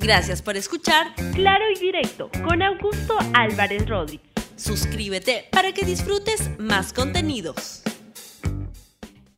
Gracias por escuchar Claro y Directo con Augusto Álvarez Rodríguez. Suscríbete para que disfrutes más contenidos.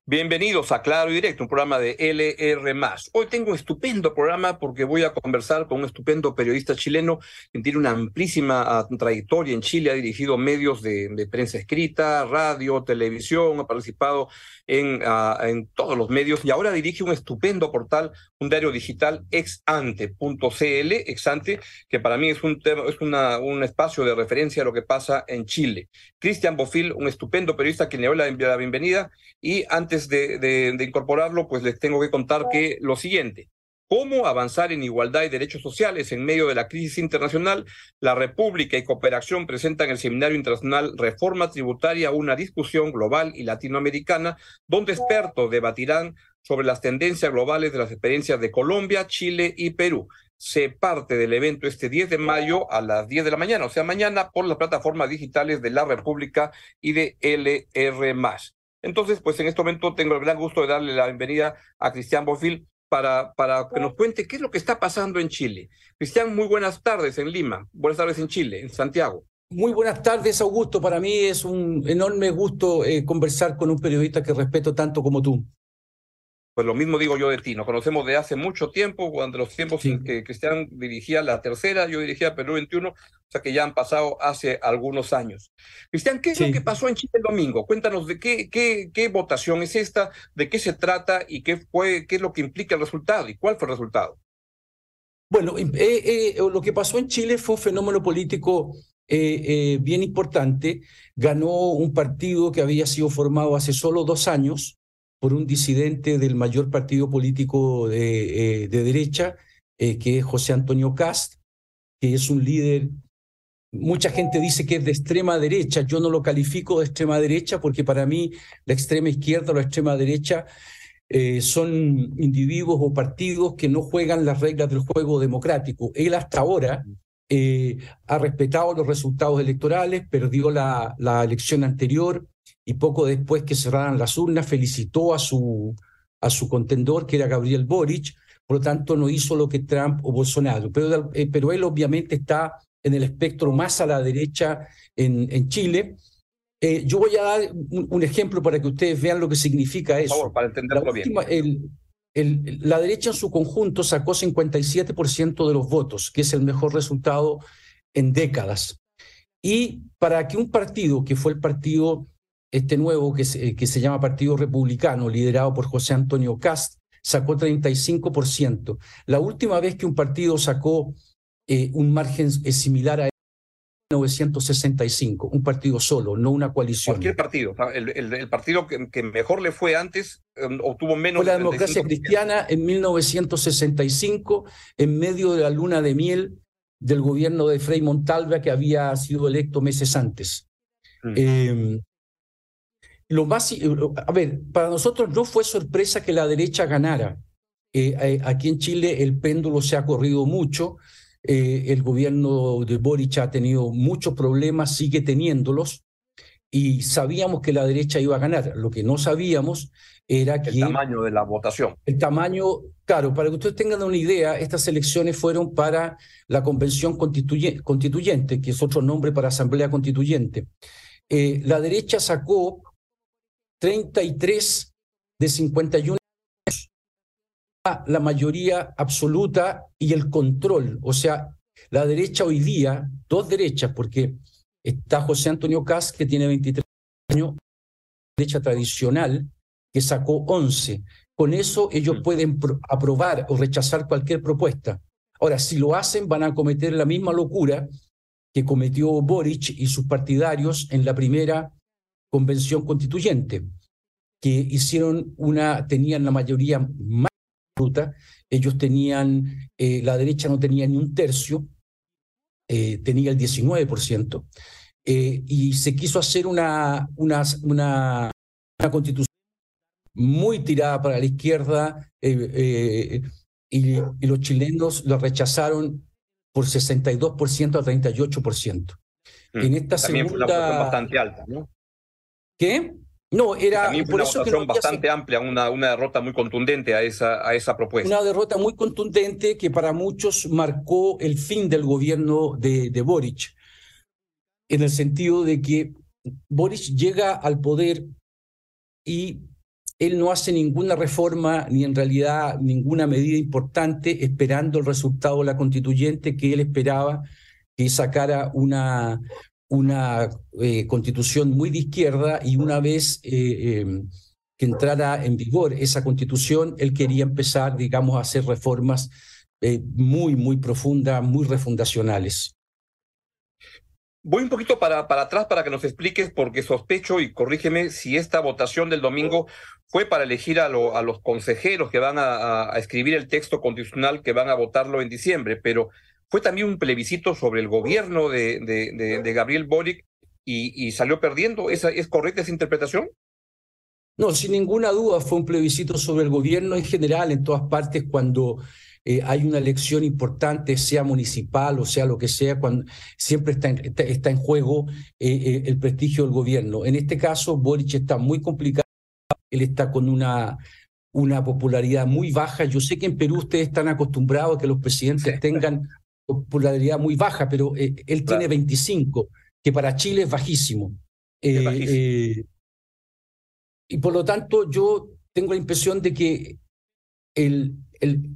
Bienvenidos a Claro y Directo, un programa de LR. Hoy tengo un estupendo programa porque voy a conversar con un estupendo periodista chileno que tiene una amplísima ah, trayectoria en Chile, ha dirigido medios de, prensa escrita, radio, televisión, ha participado en, ah, en, todos los medios y ahora dirige un estupendo portal, un diario digital exante.cl, exante, que para mí es un, es una, un espacio de referencia a lo que pasa en Chile. Cristian Bofil, un estupendo periodista que le doy la bienvenida y antes antes de, incorporarlo, pues les tengo que contar que lo siguiente. ¿Cómo avanzar en igualdad y derechos sociales en medio de la crisis internacional? La República y Cooperación presentan el Seminario Internacional Reforma Tributaria, una discusión global y latinoamericana, donde expertos debatirán sobre las tendencias globales de las experiencias de Colombia, Chile y Perú. Se parte del evento este 10 de mayo a las 10 de la mañana, o sea, mañana por las plataformas digitales de la República y de LR. Entonces, pues en este momento tengo el gran gusto de darle la bienvenida a Cristian Bofil para, para que nos cuente qué es lo que está pasando en Chile. Cristian, muy buenas tardes en Lima, buenas tardes en Chile, en Santiago. Muy buenas tardes, Augusto. Para mí es un enorme gusto eh, conversar con un periodista que respeto tanto como tú. Pues lo mismo digo yo de ti, nos conocemos de hace mucho tiempo, cuando los tiempos en que Cristian dirigía la tercera, yo dirigía Perú 21, o sea que ya han pasado hace algunos años. Cristian, ¿qué es lo que pasó en Chile el domingo? Cuéntanos de qué, qué, qué votación es esta, de qué se trata y qué, fue, qué es lo que implica el resultado y cuál fue el resultado. Bueno, eh, eh, lo que pasó en Chile fue un fenómeno político eh, bien importante. Ganó un partido que había sido formado hace solo dos años, por un disidente del mayor partido político de, eh, derecha, eh, que es José Antonio Cast, que es un líder, mucha gente dice que es de extrema derecha, yo no lo califico de extrema derecha porque para mí la extrema izquierda o la extrema derecha eh, son individuos o partidos que no juegan las reglas del juego democrático. Él hasta ahora ha respetado los resultados electorales, perdió la, la elección anterior, y poco después que cerraran las urnas felicitó a su, a su contendor, que era Gabriel Boric, por lo tanto no hizo lo que Trump o Bolsonaro, pero, eh, pero él obviamente está en el espectro más a la derecha en, en Chile. Eh, yo voy a dar un, ejemplo para que ustedes vean lo que significa eso. Por favor, para entenderlo bien. El, el, la derecha en su conjunto sacó 57% de los votos, que es el mejor resultado en décadas. Y para que un partido, que fue el partido este nuevo que se, que se llama Partido Republicano, liderado por José Antonio Cast, sacó 35%. La última vez que un partido sacó eh, un margen eh, similar a 1965, un partido solo, no una coalición. Cualquier partido, el, el, partido que, mejor le fue antes em, obtuvo menos. Fue la democracia cristiana en 1965, en medio de la luna de miel del gobierno de Frei Montalva, que había sido electo meses antes. eh, lo más, eh, a ver, para nosotros no fue sorpresa que la derecha ganara. Eh, eh, aquí en Chile el péndulo se ha corrido mucho, el gobierno de Boric ha tenido muchos problemas, sigue teniéndolos, y sabíamos que la derecha iba a ganar. Lo que no sabíamos era el que... El tamaño de la votación. El tamaño, claro, para que ustedes tengan una idea, estas elecciones fueron para la Convención Constituyente, que es otro nombre para Asamblea Constituyente. la derecha sacó 33 de 51 la mayoría absoluta y el control. O sea, la derecha hoy día, dos derechas, porque está José Antonio Cas, que tiene 23 años, derecha tradicional, que sacó 11. Con eso ellos mm. pueden aprobar o rechazar cualquier propuesta. Ahora, si lo hacen, van a cometer la misma locura que cometió Boric y sus partidarios en la primera convención constituyente, que hicieron una, tenían la mayoría más absoluta, ellos tenían, eh, la derecha no tenía ni un tercio, eh, tenía el 19%, eh, y se quiso hacer una, una, una, una, constitución muy tirada para la izquierda, y, y, los chilenos la rechazaron por 62% a 38%. Mm. En esta También segunda... Fue una bastante alta, ¿no? ¿Qué? No, era por una eso que bastante amplia, una, una derrota muy contundente a esa, a esa propuesta. Una derrota muy contundente que para muchos marcó el fin del gobierno de, de Boric, en el sentido de que Boric llega al poder y él no hace ninguna reforma ni en realidad ninguna medida importante esperando el resultado de la constituyente que él esperaba que sacara una, una eh, constitución muy de izquierda y una vez eh, em, que entrara en vigor esa constitución, él quería empezar, digamos, a hacer reformas eh, muy, muy profundas, muy refundacionales. Voy un poquito para, para atrás para que nos expliques, porque sospecho, y corrígeme, si esta votación del domingo fue para elegir a, a los consejeros que van a, escribir el texto constitucional que van a votarlo en diciembre, pero fue también un plebiscito sobre el gobierno de, de, Gabriel Boric y, y, salió perdiendo. ¿Es, ¿Es correcta esa interpretación? No, sin ninguna duda fue un plebiscito sobre el gobierno en general, en todas partes, cuando eh, hay una elección importante, sea municipal o sea lo que sea, cuando siempre está en, está, en juego eh, eh, el prestigio del gobierno. En este caso, Boric está muy complicado, él está con una, una popularidad muy baja. Yo sé que en Perú ustedes están acostumbrados a que los presidentes tengan popularidad muy baja, pero él tiene 25, que para Chile es bajísimo. y por lo tanto, yo tengo la impresión de que el,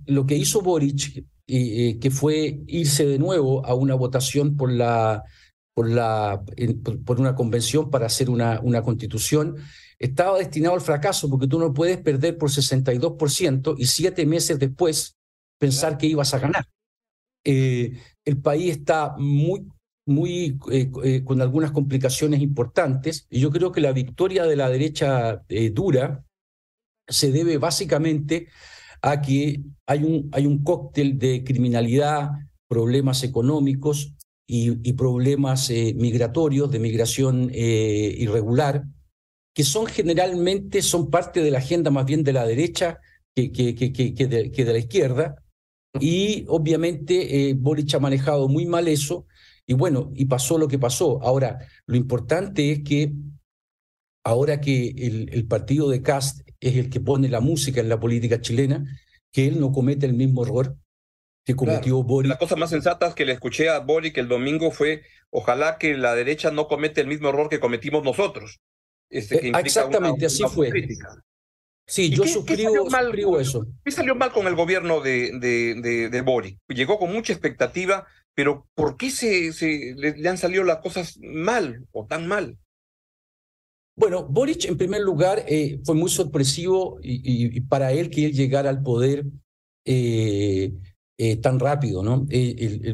lo que hizo Boric, eh, que fue irse de nuevo a una votación por, la, por, la, por una convención para hacer una, una constitución, estaba destinado al fracaso porque tú no puedes perder por 62% y siete meses después pensar que ibas a ganar. Eh, el país está muy, muy eh, con algunas complicaciones importantes y yo creo que la victoria de la derecha dura se debe básicamente a que hay un, hay un cóctel de criminalidad, problemas económicos y, problemas eh, migratorios, de migración eh, irregular, que son generalmente son parte de la agenda más bien de la derecha que, que, que de, la izquierda. Y obviamente eh, Boric ha manejado muy mal eso. Y bueno, y pasó lo que pasó. Ahora, lo importante es que ahora que el, el partido de Cast es el que pone la música en la política chilena, que él no comete el mismo error que cometió Boric. La cosa más sensata que le escuché a Boric el domingo fue, ojalá que la derecha no comete el mismo error que cometimos nosotros. Este, que Exactamente, así fue. Sí, yo suscribo, eso. ¿Qué salió mal con el gobierno de, de, de, Boric? Llegó con mucha expectativa, pero ¿por qué se, se le han salido las cosas mal o tan mal? Bueno, Boric en primer lugar eh, fue muy sorpresivo y, para él que él llegara al poder eh, eh, tan rápido, ¿no?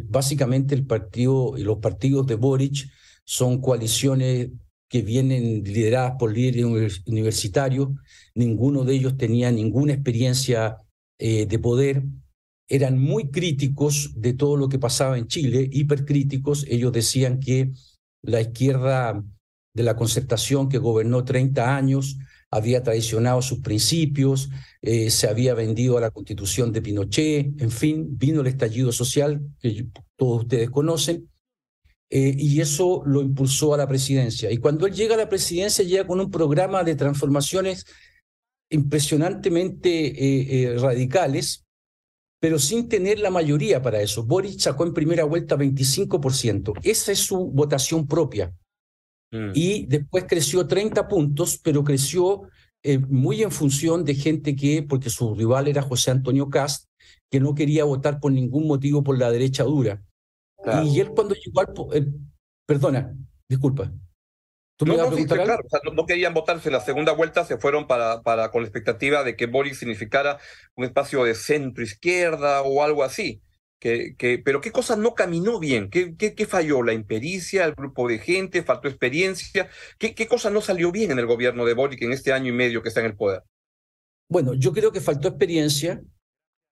básicamente el partido, los partidos de Boric son coaliciones que vienen lideradas por líderes universitarios, ninguno de ellos tenía ninguna experiencia de poder, eran muy críticos de todo lo que pasaba en Chile, hipercríticos, ellos decían que la izquierda de la concertación que gobernó 30 años, había traicionado sus principios, eh, se había vendido a la constitución de Pinochet, en fin, vino el estallido social que todos ustedes conocen, eh, y eso lo impulsó a la presidencia. Y cuando él llega a la presidencia, llega con un programa de transformaciones impresionantemente eh, radicales, pero sin tener la mayoría para eso. Boric sacó en primera vuelta 25%. Esa es su votación propia. Mm. Y después creció 30 puntos, pero creció eh, muy en función de gente que, porque su rival era José Antonio Cast, que no quería votar por ningún motivo por la derecha dura. Y él cuando llegó al... Perdona, disculpa. ¿Tú no, me no, a claro, no, querían votarse la segunda vuelta, se fueron para, para, con la expectativa de que Boris significara un espacio de centro izquierda o algo así. Que, pero ¿qué cosa no caminó bien? ¿Qué, qué, falló? ¿La impericia? ¿El grupo de gente? ¿Faltó experiencia? ¿Qué, ¿Qué cosa no salió bien en el gobierno de Boric en este año y medio que está en el poder? Bueno, yo creo que faltó experiencia.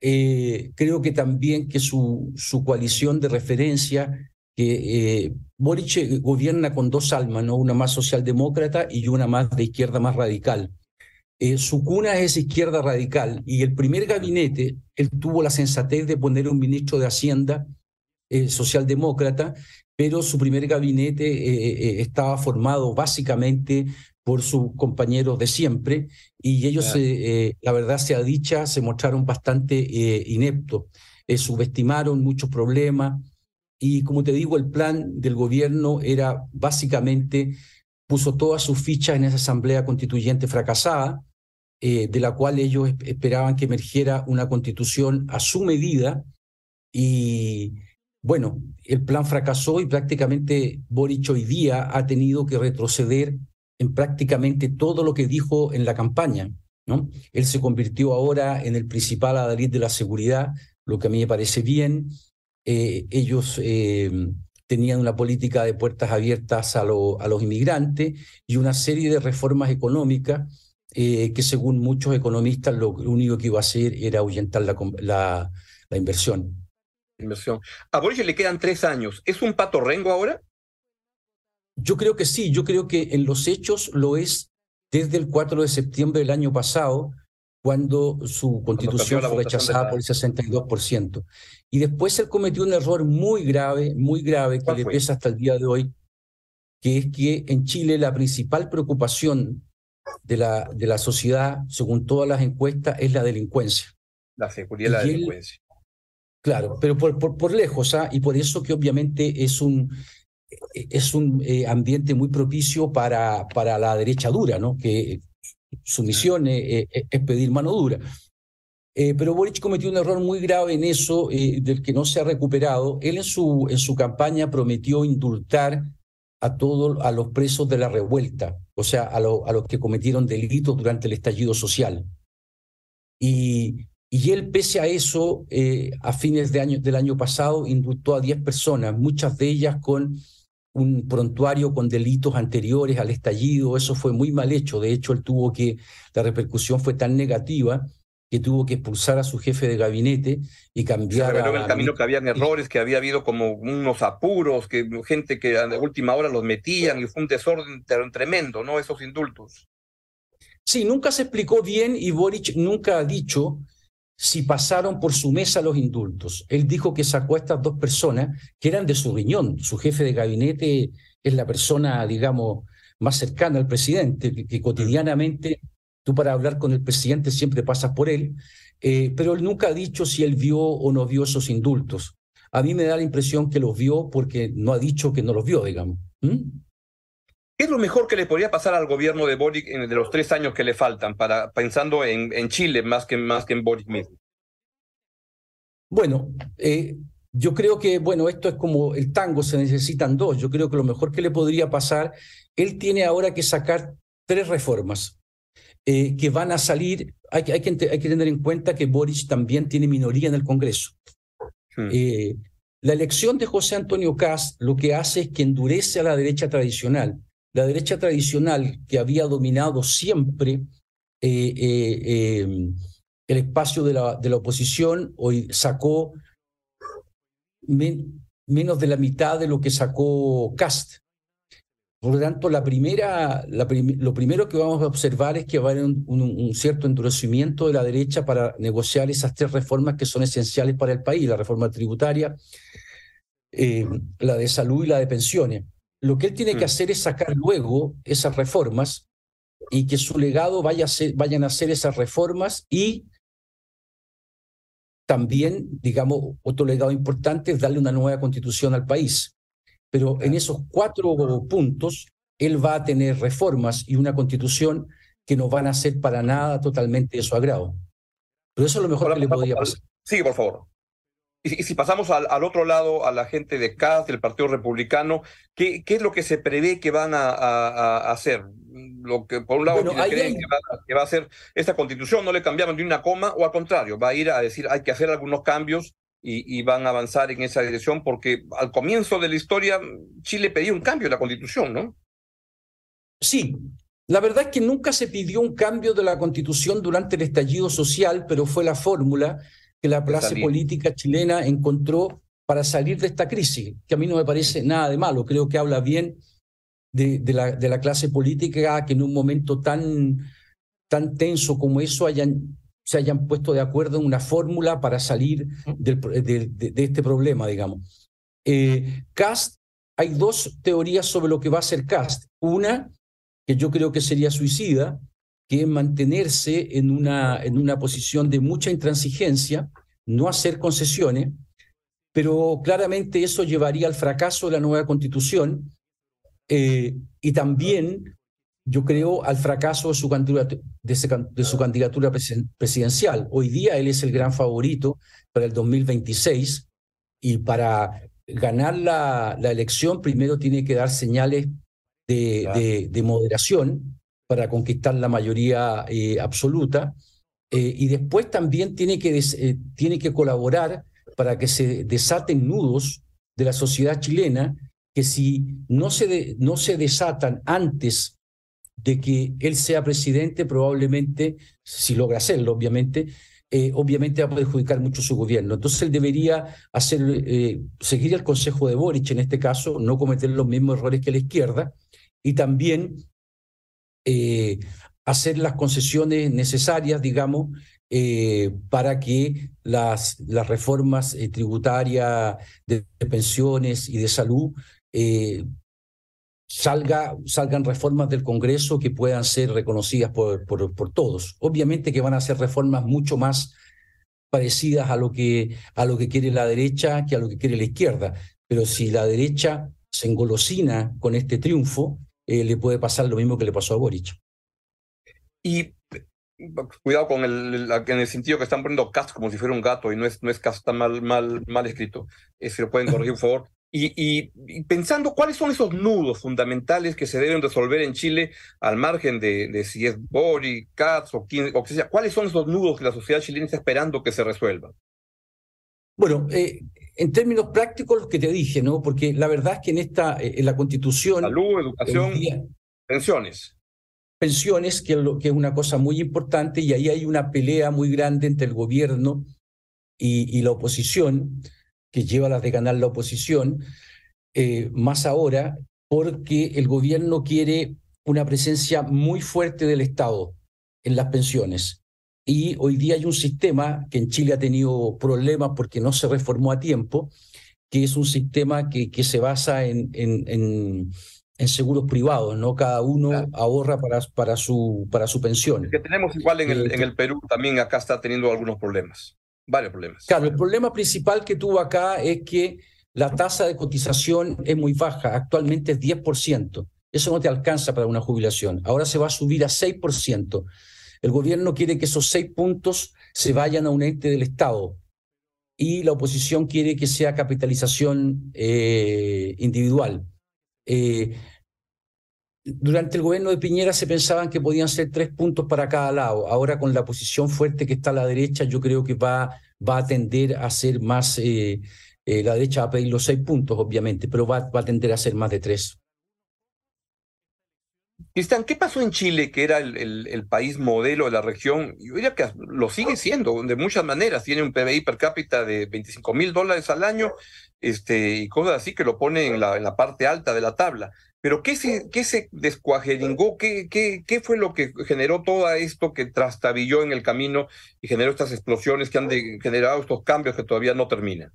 Eh, creo que también que su, su coalición de referencia, que eh, Boric gobierna con dos almas, ¿no? una más socialdemócrata y una más de izquierda más radical. Eh, su cuna es izquierda radical y el primer gabinete, él tuvo la sensatez de poner un ministro de Hacienda eh, socialdemócrata, pero su primer gabinete eh, estaba formado básicamente por sus compañeros de siempre y ellos, eh, la verdad sea dicha, se mostraron bastante ineptos, subestimaron muchos problemas y como te digo, el plan del gobierno era básicamente, puso todas sus fichas en esa asamblea constituyente fracasada, de la cual ellos esperaban que emergiera una constitución a su medida y bueno, el plan fracasó y prácticamente Boric hoy día ha tenido que retroceder en prácticamente todo lo que dijo en la campaña. ¿no? Él se convirtió ahora en el principal adalid de la seguridad, lo que a mí me parece bien. Eh, ellos eh, tenían una política de puertas abiertas a, los inmigrantes y una serie de reformas económicas eh, que según muchos economistas lo único que iba a hacer era ahuyentar la, inversión inversión. A Boris le quedan tres años. ¿Es un pato rengo ahora? Yo creo que sí, yo creo que en los hechos lo es desde el 4 de septiembre del año pasado, cuando su constitución fue rechazada por el 62%. Y después él cometió un error muy grave, muy grave, que le pesa hasta el día de hoy, que es que en Chile la principal preocupación de la, de la sociedad, según todas las encuestas, es la delincuencia. La seguridad y la delincuencia. Claro, pero por, por, lejos, ¿ah? y por eso que obviamente es un, es un eh, ambiente muy propicio para, para la derecha dura, ¿no? que su misión es, pedir mano dura. Eh, pero Boric cometió un error muy grave en eso, eh, del que no se ha recuperado. Él en su, en su campaña prometió indultar a todos a los presos de la revuelta, o sea, a, a los que cometieron delitos durante el estallido social. Y, y él, pese a eso, eh, a fines de año, del año pasado, indultó a 10 personas, muchas de ellas con un prontuario con delitos anteriores al estallido. Eso fue muy mal hecho. De hecho, él tuvo que, la repercusión fue tan negativa que tuvo que expulsar a su jefe de gabinete y cambiar. Se el camino que habían errores, que había habido como unos apuros, que gente que a la última hora los metían y fue un desorden tremendo, ¿no? Esos indultos. Sí, nunca se explicó bien y Boric nunca ha dicho si pasaron por su mesa los indultos. Él dijo que sacó a estas dos personas que eran de su riñón. Su jefe de gabinete es la persona, digamos, más cercana al presidente, que, cotidianamente tú para hablar con el presidente siempre pasas por él, eh, pero él nunca ha dicho si él vio o no vio esos indultos. A mí me da la impresión que los vio porque no ha dicho que no los vio, digamos. ¿Mm? ¿Qué es lo mejor que le podría pasar al gobierno de Boric en de los tres años que le faltan, para, pensando en, en Chile más que, más que en Boric mismo? Bueno, eh, yo creo que, bueno, esto es como el tango, se necesitan dos. Yo creo que lo mejor que le podría pasar, él tiene ahora que sacar tres reformas eh, que van a salir. Hay, hay, que, hay que tener en cuenta que Boric también tiene minoría en el Congreso. Hmm. Eh, la elección de José Antonio Caz lo que hace es que endurece a la derecha tradicional la derecha tradicional que había dominado siempre eh, eh, em, el espacio de la, oposición, hoy sacó menos de la mitad de lo que sacó Cast. Por lo tanto, lo primero que vamos a observar es que va a haber un, cierto endurecimiento de la derecha para negociar esas tres reformas que son esenciales para el país, la reforma tributaria, eh, la de salud y la de pensiones. Lo que él tiene que mm. hacer es sacar luego esas reformas y que su legado vaya a ser, vayan a ser esas reformas y también, digamos, otro legado importante es darle una nueva constitución al país. Pero en esos cuatro puntos, él va a tener reformas y una constitución que no van a ser para nada totalmente de su agrado. Pero eso es lo mejor que le podría pasar. Sí, por favor. Y, si pasamos al, al, otro lado, a la gente de CAS, del Partido Republicano, ¿qué, qué es lo que se prevé que van a, a, hacer? Lo que, por un lado, creen que, va, que, va, a hacer esta constitución, no le cambiaron ni una coma, o al contrario, va a ir a decir hay que hacer algunos cambios y, y, van a avanzar en esa dirección, porque al comienzo de la historia Chile pedía un cambio de la constitución, ¿no? Sí, la verdad es que nunca se pidió un cambio de la constitución durante el estallido social, pero fue la fórmula que la clase política chilena encontró para salir de esta crisis, que a mí no me parece nada de malo, creo que habla bien de, de, la, de la, clase política que en un momento tan, tan tenso como eso hayan, se hayan puesto de acuerdo en una fórmula para salir del, de, este problema, digamos. Eh, Cast, hay dos teorías sobre lo que va a ser Cast. Una, que yo creo que sería suicida, que mantenerse en una, en una posición de mucha intransigencia, no hacer concesiones, pero claramente eso llevaría al fracaso de la nueva constitución eh, y también, yo creo, al fracaso de su candidatura, de, su candidatura presidencial. Hoy día él es el gran favorito para el 2026 y para ganar la, la elección primero tiene que dar señales de, de moderación para conquistar la mayoría eh, absoluta. Eh, y después también tiene que, eh, tiene que colaborar para que se desaten nudos de la sociedad chilena que si no se, no se desatan antes de que él sea presidente, probablemente, si logra hacerlo, obviamente, obviamente va a perjudicar mucho su gobierno. Entonces él debería hacer, seguir el consejo de Boric en este caso, no cometer los mismos errores que la izquierda, y también eh, hacer las concesiones necesarias, digamos, eh, para que las, reformas eh, tributarias de, pensiones y de salud salga, salgan reformas del Congreso que puedan ser reconocidas por, por, por, todos. Obviamente que van a ser reformas mucho más parecidas a lo, que, a lo que quiere la derecha que a lo que quiere la izquierda. Pero si la derecha se engolosina con este triunfo, eh, le puede pasar lo mismo que le pasó a Boric. Y cuidado con el, en el sentido que están poniendo cast como si fuera un gato y no es, no es cast, está mal, mal, mal escrito. Eh, si lo pueden corregir, por favor. Y, y, pensando cuáles son esos nudos fundamentales que se deben resolver en Chile al margen de, de si es Boric, Katz o quien o que sea, ¿cuáles son esos nudos que la sociedad chilena está esperando que se resuelvan? Bueno, eh, en términos prácticos, lo que te dije, ¿no? Porque la verdad es que en esta, eh, en la constitución. Salud, educación, pensiones. Pensiones, que, que es una cosa muy importante, y ahí hay una pelea muy grande entre el gobierno y, y la oposición, que lleva las de ganar la oposición, eh, más ahora, porque el gobierno quiere una presencia muy fuerte del Estado en las pensiones. Y hoy día hay un sistema que en Chile ha tenido problemas porque no se reformó a tiempo, que es un sistema que, que se basa en, en, en, seguros privados, ¿no? Cada uno ahorra para, para, su, para su pensión. Que tenemos igual en el, en el Perú, también acá está teniendo algunos problemas, varios problemas. Claro, el problema principal que tuvo acá es que la tasa de cotización es muy baja, actualmente es 10%. Eso no te alcanza para una jubilación. Ahora se va a subir a 6%. El gobierno quiere que esos seis puntos se vayan a un ente del Estado y la oposición quiere que sea capitalización eh, individual. Eh, durante el gobierno de Piñera se pensaban que podían ser tres puntos para cada lado. Ahora con la posición fuerte que está a la derecha, yo creo que va, va a tender a ser más, eh, la derecha va a pedir los seis puntos, obviamente, pero va, va a tender a ser más de tres. Cristian, ¿qué pasó en Chile, que era el, país modelo de la región? Yo diría que lo sigue siendo de muchas maneras. Tiene un PBI per cápita de 25 mil dólares al año este, y cosas así que lo pone en la, en la parte alta de la tabla. Pero ¿qué se, qué se descuajeringó? ¿Qué, qué, ¿Qué fue lo que generó todo esto que trastabilló en el camino y generó estas explosiones que han generado estos cambios que todavía no terminan?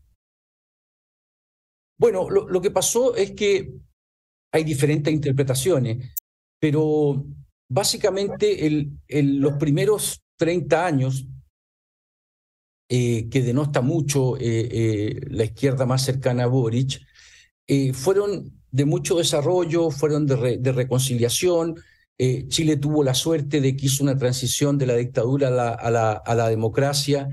Bueno, lo, lo que pasó es que hay diferentes interpretaciones pero básicamente el, los primeros 30 años, eh, que denota mucho eh, eh, la izquierda más cercana a Boric, fueron de mucho desarrollo, fueron de, reconciliación. Chile tuvo la suerte de que hizo una transición de la dictadura a la, democracia.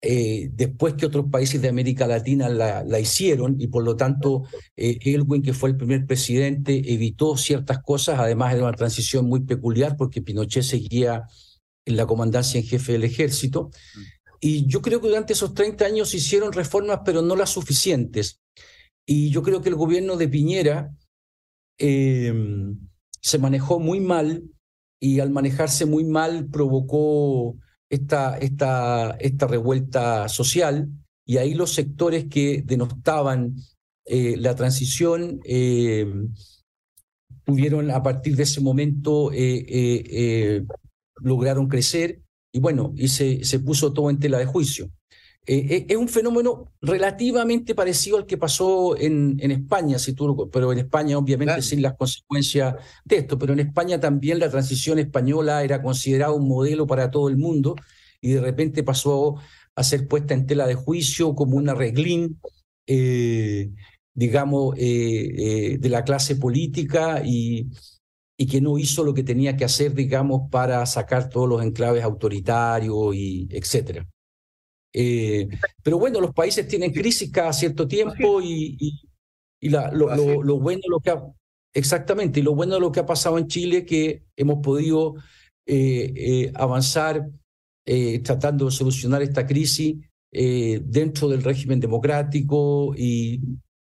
Después que otros países de América Latina la, hicieron y por lo tanto eh, Elwin, que fue el primer presidente, evitó ciertas cosas, además de una transición muy peculiar porque Pinochet seguía en la comandancia en jefe del ejército. Y yo creo que durante esos 30 años se hicieron reformas, pero no las suficientes. Y yo creo que el gobierno de Piñera eh, se manejó muy mal y al manejarse muy mal provocó esta, esta, esta revuelta social y ahí los sectores que denostaban eh, la transición eh, tuvieron a partir de ese momento, eh, lograron crecer y bueno, y se, se puso todo en tela de juicio. Eh, es un fenómeno relativamente parecido al que pasó en, en España, si tú, pero en España obviamente sin las consecuencias de esto, pero en España también la transición española era considerada un modelo para todo el mundo y de repente pasó a ser puesta en tela de juicio como una reglín, eh, digamos, eh, de la clase política y, y que no hizo lo que tenía que hacer, digamos, para sacar todos los enclaves autoritarios y etcétera. Eh, pero bueno, los países tienen crisis cada cierto tiempo y, y, la, lo, lo, bueno lo que ha, exactamente, y lo bueno de lo que ha pasado en Chile que hemos podido eh, eh, avanzar tratando de solucionar esta crisis dentro del régimen democrático y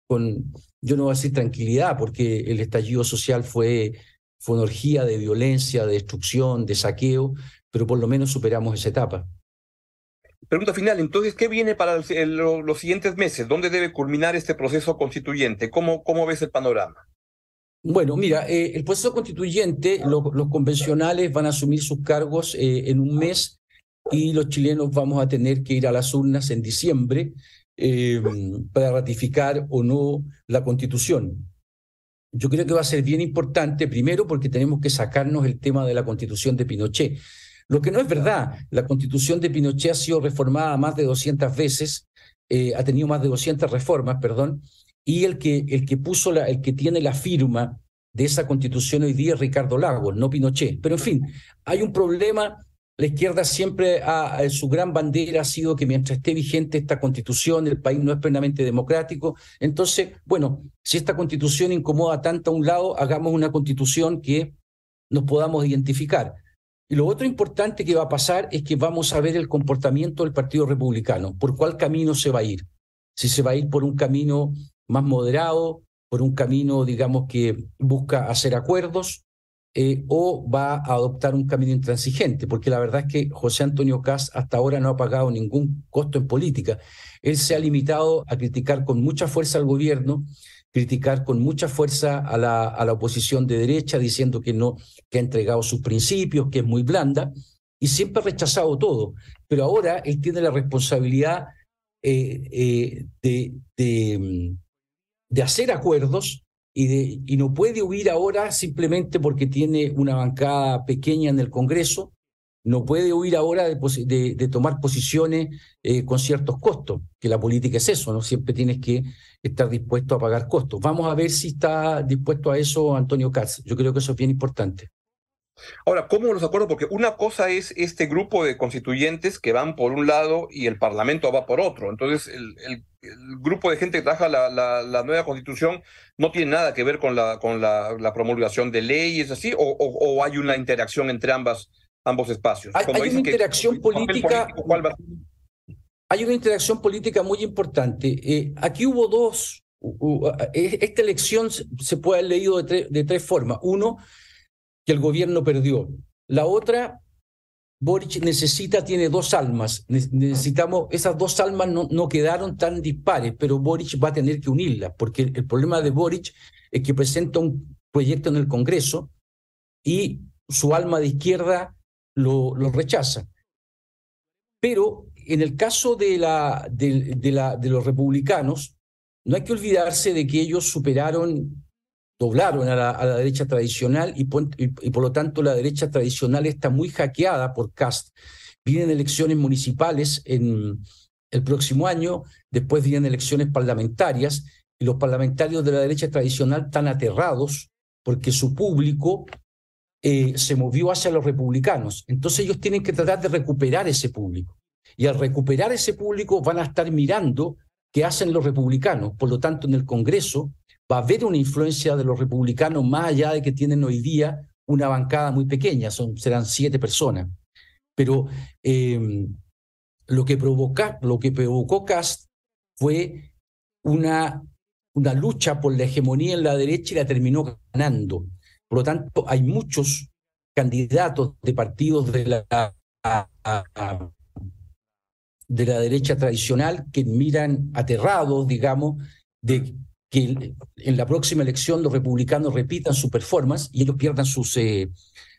con, yo no voy a decir tranquilidad, porque el estallido social fue, fue una orgía de violencia, de destrucción, de saqueo, pero por lo menos superamos esa etapa. Pregunta final, entonces, ¿qué viene para los siguientes meses? ¿Dónde debe culminar este proceso constituyente? ¿Cómo, cómo ves el panorama? Bueno, mira, eh, el proceso constituyente, los convencionales van a asumir sus cargos eh, en un mes y los chilenos vamos a tener que ir a las urnas en diciembre em, para ratificar o no la constitución. Yo creo que va a ser bien importante, primero porque tenemos que sacarnos el tema de la constitución de Pinochet. Lo que no es verdad, la constitución de Pinochet ha sido reformada más de 200 veces, eh, ha tenido más de 200 reformas, perdón, y el que, el que puso la, el que tiene la firma de esa constitución hoy día es Ricardo Lagos, no Pinochet. Pero en fin, hay un problema. La izquierda siempre, ha, su gran bandera ha sido que mientras esté vigente esta constitución, el país no es plenamente democrático. Entonces, bueno, si esta constitución incomoda tanto a un lado, hagamos una constitución que nos podamos identificar. Y lo otro importante que va a pasar es que vamos a ver el comportamiento del Partido Republicano, por cuál camino se va a ir. Si se va a ir por un camino más moderado, por un camino, digamos, que busca hacer acuerdos, eh, o va a adoptar un camino intransigente, porque la verdad es que José Antonio Caz hasta ahora no ha pagado ningún costo en política. Él se ha limitado a criticar con mucha fuerza al gobierno criticar con mucha fuerza a la, a la oposición de derecha, diciendo que no, que ha entregado sus principios, que es muy blanda, y siempre ha rechazado todo. Pero ahora él tiene la responsabilidad eh, eh, de, de, de, hacer acuerdos y, de, y no puede huir ahora simplemente porque tiene una bancada pequeña en el Congreso, no puede huir ahora de, tomar posiciones eh, con ciertos costos, que la política es eso, ¿no? Siempre tienes que estar dispuesto a pagar costos. Vamos a ver si está dispuesto a eso Antonio Katz. Yo creo que eso es bien importante. Ahora, ¿cómo los acuerdo? Porque una cosa es este grupo de constituyentes que van por un lado y el Parlamento va por otro. Entonces, el, grupo de gente que trabaja la, nueva constitución no tiene nada que ver con la, promulgación de leyes, así, o, hay una interacción entre ambas, ambos espacios. Hay, una interacción política. Hay una interacción política muy importante. Eh, aquí hubo dos. E, esta elección se puede haber leído de, tres formas. Uno, que el gobierno perdió. La otra, Boric necesita, tiene dos almas. Necesitamos, esas dos almas no, no, quedaron tan dispares, pero Boric va a tener que unirlas, porque el problema de Boric es que presenta un proyecto en el Congreso y su alma de izquierda lo, lo rechaza. Pero en el caso de, la, de, la, de los republicanos, no hay que olvidarse de que ellos superaron, doblaron a la, derecha tradicional y, y, por lo tanto la derecha tradicional está muy hackeada por Cast. Vienen elecciones municipales en el próximo año, después vienen elecciones parlamentarias y los parlamentarios de la derecha tradicional están aterrados porque su público eh, se movió hacia los republicanos. Entonces ellos tienen que tratar de recuperar ese público. Y al recuperar ese público van a estar mirando qué hacen los republicanos. Por lo tanto, en el Congreso va a haber una influencia de los republicanos más allá de que tienen hoy día una bancada muy pequeña, son, serán siete personas. Pero em, lo, que lo que provocó Cast fue una, una lucha por la hegemonía en la derecha y la terminó ganando. Por lo tanto, hay muchos candidatos de partidos de la de la derecha tradicional que miran aterrados, digamos, de que en la próxima elección los republicanos repitan su performance y ellos pierdan sus, eh,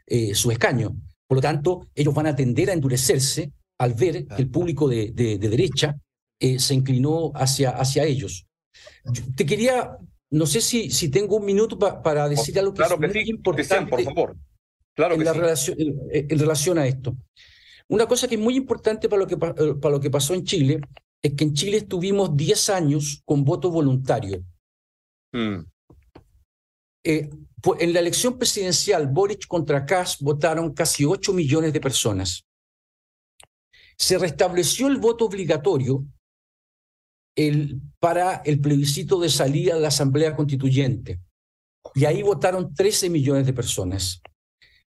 eh, su escaño. Por lo tanto, ellos van a tender a endurecerse al ver que el público de, de, derecha eh, se inclinó hacia, hacia ellos. te quería, no sé si, si tengo un minuto para decir algo que claro es que muy sí. importante por favor. Claro en, que la sí. relación, en, en relación a esto. Una cosa que es muy importante para lo que, eh, para lo que pasó en Chile es que en Chile estuvimos 10 años con voto voluntario. Mm, Eh, en la elección presidencial, Boric contra Kass votaron casi 8 millones de personas. Se restableció el voto obligatorio el- para el plebiscito de salida de la Asamblea Constituyente. Y ahí votaron 13 millones de personas.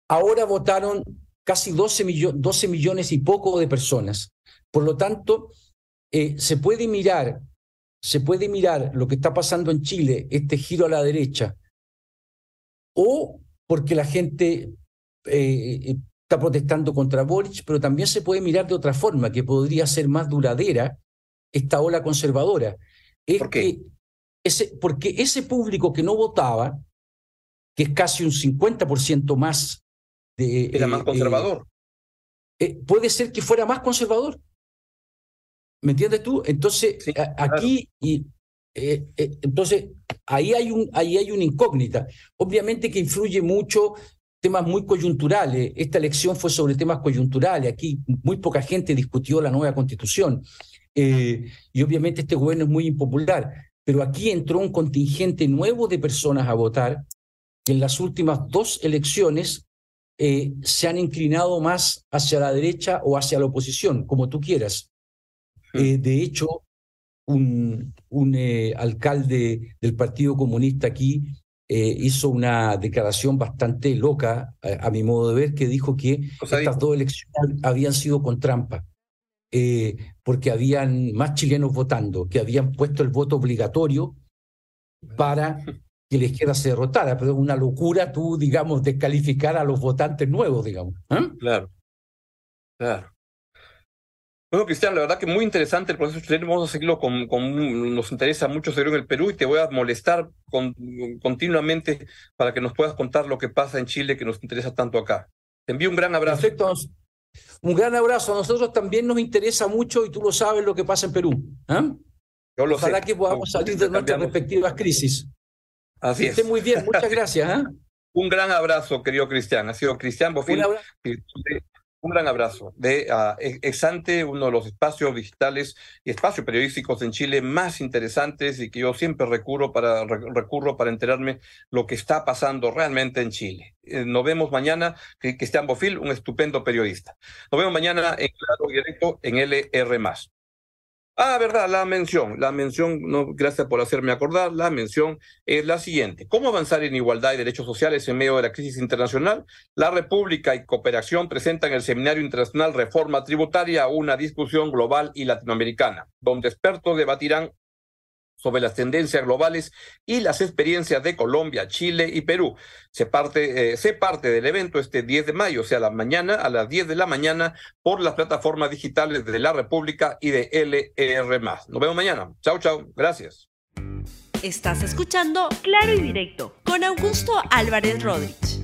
Ahora votaron casi 12, millo- 12 millones y poco de personas. Por lo tanto, eh, se puede mirar, se puede mirar lo que está pasando en Chile, este giro a la derecha, o porque la gente eh, está protestando contra Boric, pero también se puede mirar de otra forma, que podría ser más duradera esta ola conservadora. Es ¿Por qué? que ese, porque ese público que no votaba, que es casi un 50% más de... Era eh, más eh, conservador. eh, puede ser que fuera más conservador. ¿Me entiendes tú? Entonces, Sí, a- aquí, y, eh, eh, entonces, ahí hay, un, ahí hay una incógnita. Obviamente que influye mucho temas muy coyunturales. Esta elección fue sobre temas coyunturales. Aquí muy poca gente discutió la nueva constitución. Eh, y obviamente este gobierno es muy impopular. Pero aquí entró un contingente nuevo de personas a votar que en las últimas dos elecciones eh, se han inclinado más hacia la derecha o hacia la oposición, como tú quieras. Eh, de hecho, un, un eh, alcalde del Partido Comunista aquí hizo una declaración bastante loca, a, a mi modo de ver, que dijo que O sea, estas dijo- dos elecciones habían sido con trampa, eh, porque habían más chilenos votando, que habían puesto el voto obligatorio para que la izquierda se derrotara, pero es una locura tú, digamos, descalificar a los votantes nuevos, digamos. ¿ah? Claro. Claro. Bueno, Cristian, la verdad que muy interesante el proceso chileno. Vamos a seguirlo con, con nos interesa mucho seguirlo en el Perú y te voy a molestar con- continuamente para que nos puedas contar lo que pasa en Chile que nos interesa tanto acá. Te envío un gran abrazo. Perfecto. Un gran abrazo. A nosotros también nos interesa mucho, y tú lo sabes, lo que pasa en Perú. ¿ah? Yo lo Ojalá sé. que podamos salir de nuestras respectivas crisis. Así Que es. esté muy bien. Muchas gracias. ¿ah? Un gran abrazo, querido Cristian. Ha sido Cristian Bofil. Un gran abrazo de ah, Ex- Exante, uno de los espacios digitales y espacios periodísticos en Chile más interesantes y que yo siempre recurro para, re- recurro para enterarme lo que está pasando realmente en Chile. Eh, nos vemos mañana, Cri- Cristian Bofil, un estupendo periodista. Nos vemos mañana en Claro Directo en LR+. Ah, verdad, la mención, la mención, no, gracias por hacerme acordar, la mención es la siguiente. ¿Cómo avanzar en igualdad y derechos sociales en medio de la crisis internacional? La República y Cooperación presentan el Seminario Internacional Reforma Tributaria, una discusión global y latinoamericana, donde expertos debatirán sobre las tendencias globales y las experiencias de Colombia, Chile y Perú. Se parte, eh, se parte del evento este 10 de mayo, o sea, la mañana, a las 10 de la mañana, por las plataformas digitales de la República y de LR+. Nos vemos mañana. Chao, chao. Gracias. Estás escuchando Claro y directo. con Augusto Álvarez Rodríguez.